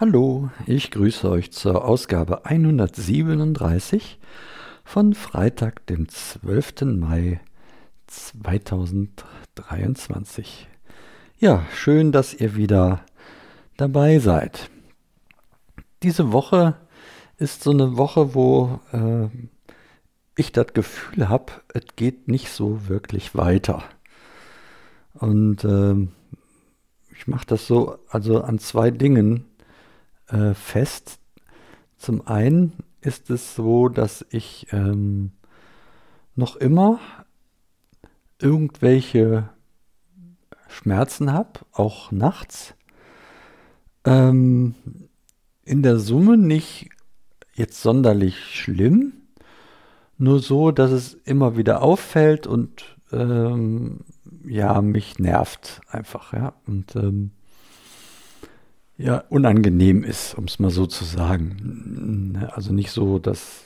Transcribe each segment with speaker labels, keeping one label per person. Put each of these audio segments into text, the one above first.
Speaker 1: Hallo, ich grüße euch zur Ausgabe 137 von Freitag, dem 12. Mai 2023. Ja, schön, dass ihr wieder dabei seid. Diese Woche ist so eine Woche, wo äh, ich das Gefühl habe, es geht nicht so wirklich weiter. Und äh, ich mache das so, also an zwei Dingen äh, fest. Zum einen ist es so, dass ich ähm, noch immer irgendwelche Schmerzen habe, auch nachts. Ähm, in der Summe nicht jetzt sonderlich schlimm, nur so, dass es immer wieder auffällt und ähm, ja, mich nervt einfach, ja. Und ähm, ja, unangenehm ist, um es mal so zu sagen. Ne, also nicht so, dass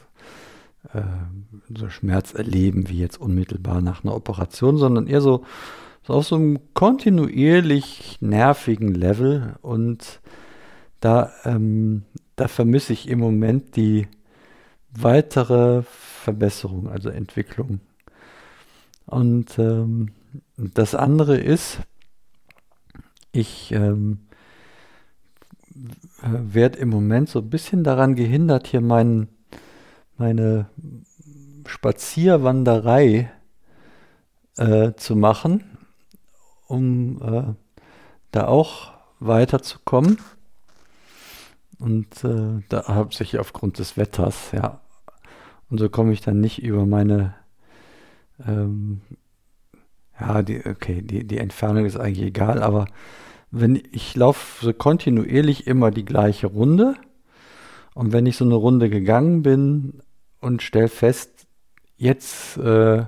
Speaker 1: äh, so Schmerz erleben wie jetzt unmittelbar nach einer Operation, sondern eher so, so auf so einem kontinuierlich nervigen Level und da, ähm, da vermisse ich im Moment die weitere Verbesserung, also Entwicklung. Und ähm, das andere ist, ich ähm, werde im Moment so ein bisschen daran gehindert, hier mein, meine Spazierwanderei äh, zu machen, um äh, da auch weiterzukommen. Und äh, da habe ich aufgrund des Wetters, ja. Und so komme ich dann nicht über meine, ähm, ja, die, okay, die, die Entfernung ist eigentlich egal, aber wenn ich laufe kontinuierlich immer die gleiche Runde. Und wenn ich so eine Runde gegangen bin und stelle fest, jetzt äh,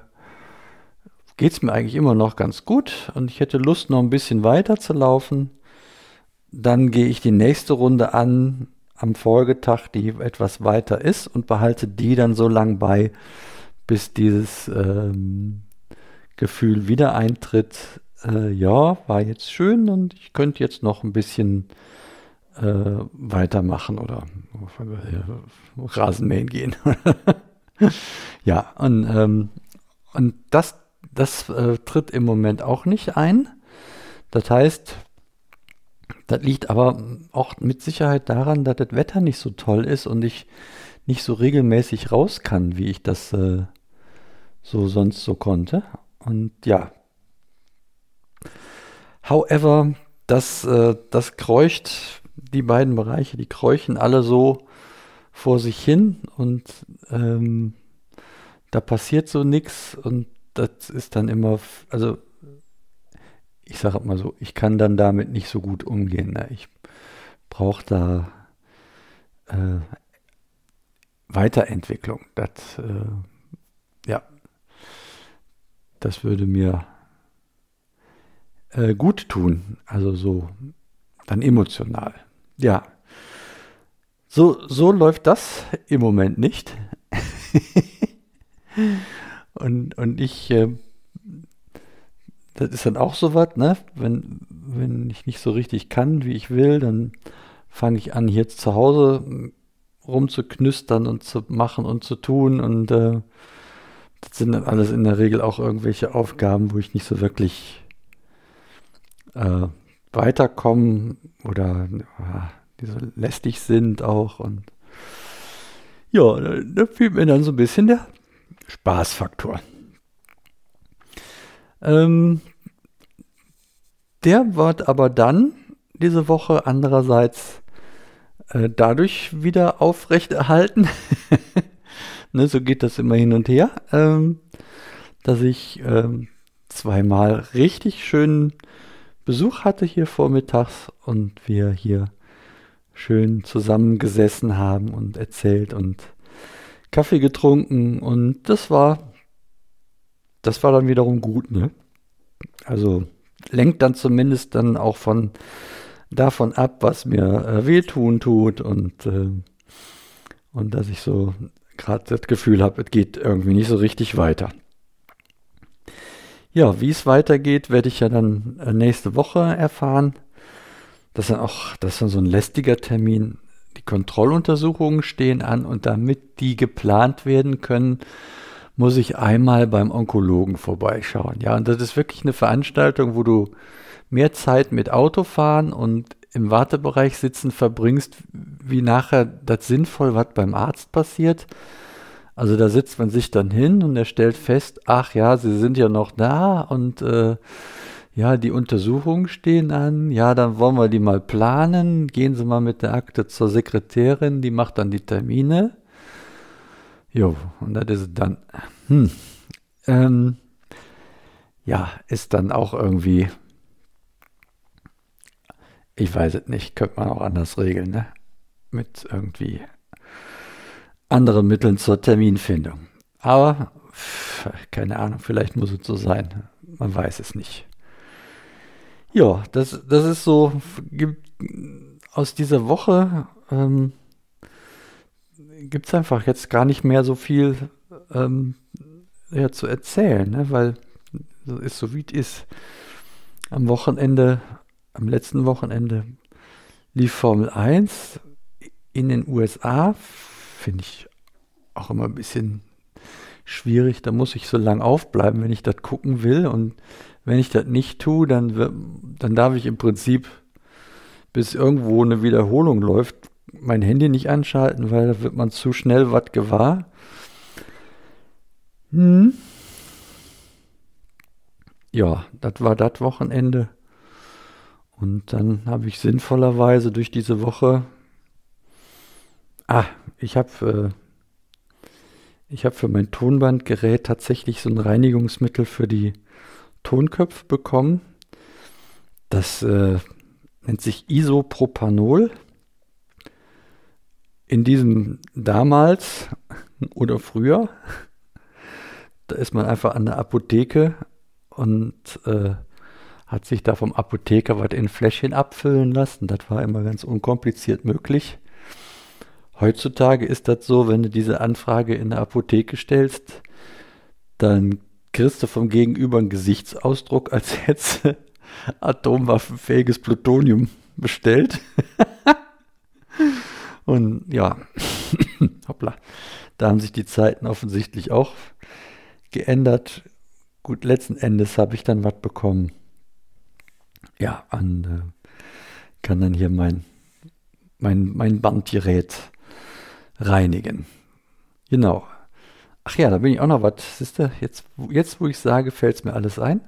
Speaker 1: geht es mir eigentlich immer noch ganz gut und ich hätte Lust noch ein bisschen weiter zu laufen, dann gehe ich die nächste Runde an am Folgetag, die etwas weiter ist und behalte die dann so lang bei, bis dieses ähm, Gefühl wieder eintritt, äh, ja, war jetzt schön und ich könnte jetzt noch ein bisschen äh, weitermachen oder äh, Rasenmähen gehen. ja, und, ähm, und das, das äh, tritt im Moment auch nicht ein. Das heißt, das liegt aber auch mit Sicherheit daran, dass das Wetter nicht so toll ist und ich nicht so regelmäßig raus kann, wie ich das äh, so sonst so konnte. Und ja, However, das, äh, das kreucht, die beiden Bereiche, die kreuchen alle so vor sich hin und ähm, da passiert so nichts und das ist dann immer, also ich sage mal so, ich kann dann damit nicht so gut umgehen. Ne? Ich brauche da äh, Weiterentwicklung. Das, äh, ja, das würde mir äh, gut tun. Also so dann emotional. Ja. So, so läuft das im Moment nicht. und, und ich, äh, das ist dann auch so was, ne? Wenn, wenn ich nicht so richtig kann, wie ich will, dann fange ich an, hier zu Hause rumzuknüstern und zu machen und zu tun. Und äh, das sind dann alles in der Regel auch irgendwelche Aufgaben, wo ich nicht so wirklich äh, weiterkommen oder äh, die so lästig sind auch. Und ja, da, da fehlt mir dann so ein bisschen der Spaßfaktor. Ähm, der wird aber dann diese Woche andererseits äh, dadurch wieder aufrechterhalten. ne, so geht das immer hin und her, ähm, dass ich ähm, zweimal richtig schön Besuch hatte hier vormittags und wir hier schön zusammengesessen haben und erzählt und Kaffee getrunken und das war das war dann wiederum gut, ne? Also lenkt dann zumindest dann auch von davon ab, was mir äh, wehtun tut und äh, und dass ich so gerade das Gefühl habe, es geht irgendwie nicht so richtig weiter. Ja, wie es weitergeht, werde ich ja dann äh, nächste Woche erfahren. das ist dann auch, das ist dann so ein lästiger Termin. Die Kontrolluntersuchungen stehen an und damit die geplant werden können, muss ich einmal beim Onkologen vorbeischauen. Ja, und das ist wirklich eine Veranstaltung, wo du mehr Zeit mit Autofahren und im Wartebereich sitzen verbringst, wie nachher das sinnvoll, was beim Arzt passiert. Also da sitzt man sich dann hin und er stellt fest, ach ja, sie sind ja noch da und äh, ja, die Untersuchungen stehen an. Ja, dann wollen wir die mal planen. Gehen Sie mal mit der Akte zur Sekretärin, die macht dann die Termine. Jo, und das ist dann, hm, ähm, ja, ist dann auch irgendwie, ich weiß es nicht, könnte man auch anders regeln, ne? Mit irgendwie anderen Mitteln zur Terminfindung. Aber, keine Ahnung, vielleicht muss es so sein. Man weiß es nicht. Ja, das, das ist so, aus dieser Woche ähm, gibt es einfach jetzt gar nicht mehr so viel ähm, ja, zu erzählen, ne? weil so ist so wie es ist. Am Wochenende, am letzten Wochenende lief Formel 1 in den USA, finde ich auch immer ein bisschen schwierig. Da muss ich so lang aufbleiben, wenn ich das gucken will. Und wenn ich das nicht tue, dann, dann darf ich im Prinzip, bis irgendwo eine Wiederholung läuft, mein Handy nicht anschalten, weil da wird man zu schnell was gewahr. Hm. Ja, das war das Wochenende. Und dann habe ich sinnvollerweise durch diese Woche. Ah, ich habe äh, habe für mein Tonbandgerät tatsächlich so ein Reinigungsmittel für die Tonköpfe bekommen. Das äh, nennt sich Isopropanol. In diesem damals oder früher, da ist man einfach an der Apotheke und äh, hat sich da vom Apotheker was in Fläschchen abfüllen lassen. Das war immer ganz unkompliziert möglich. Heutzutage ist das so, wenn du diese Anfrage in der Apotheke stellst, dann kriegst du vom Gegenüber einen Gesichtsausdruck, als hätte atomwaffenfähiges Plutonium bestellt. Und ja, hoppla, da haben sich die Zeiten offensichtlich auch geändert. Gut, letzten Endes habe ich dann was bekommen. Ja, und äh, kann dann hier mein, mein, mein Bandgerät reinigen. Genau. Ach ja, da bin ich auch noch was. Siehst du, jetzt, jetzt wo ich sage, fällt es mir alles ein.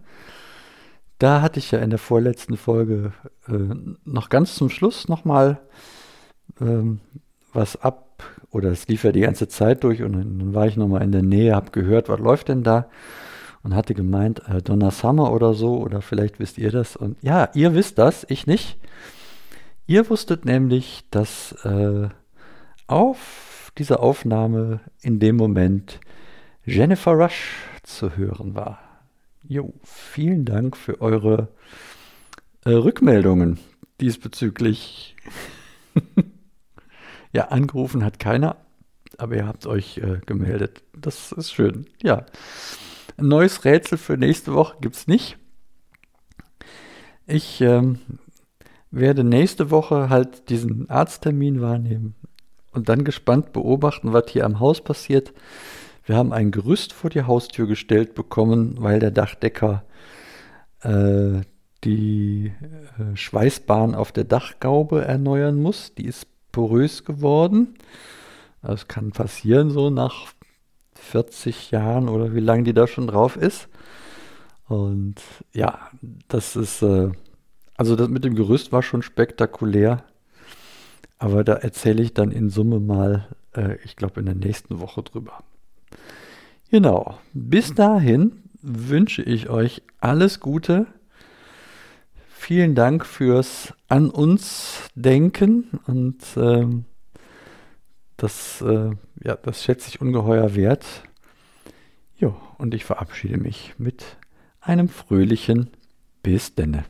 Speaker 1: Da hatte ich ja in der vorletzten Folge äh, noch ganz zum Schluss nochmal ähm, was ab, oder es lief ja die ganze Zeit durch und dann war ich nochmal in der Nähe, habe gehört, was läuft denn da? Und hatte gemeint, äh, Donna Summer oder so, oder vielleicht wisst ihr das. Und ja, ihr wisst das, ich nicht. Ihr wusstet nämlich, dass äh, auf dieser Aufnahme in dem Moment Jennifer Rush zu hören war. Jo, vielen Dank für eure äh, Rückmeldungen diesbezüglich. ja, angerufen hat keiner, aber ihr habt euch äh, gemeldet. Das ist schön. Ja, ein neues Rätsel für nächste Woche gibt es nicht. Ich ähm, werde nächste Woche halt diesen Arzttermin wahrnehmen und dann gespannt beobachten, was hier am Haus passiert. Wir haben ein Gerüst vor die Haustür gestellt bekommen, weil der Dachdecker äh, die äh, Schweißbahn auf der Dachgaube erneuern muss. Die ist porös geworden. Das kann passieren so nach 40 Jahren oder wie lange die da schon drauf ist. Und ja, das ist, äh, also das mit dem Gerüst war schon spektakulär. Aber da erzähle ich dann in Summe mal, äh, ich glaube, in der nächsten Woche drüber. Genau. Bis dahin wünsche ich euch alles Gute. Vielen Dank fürs an uns denken und ähm, das, äh, ja, das schätze ich ungeheuer wert. Jo, und ich verabschiede mich mit einem fröhlichen Bis denne.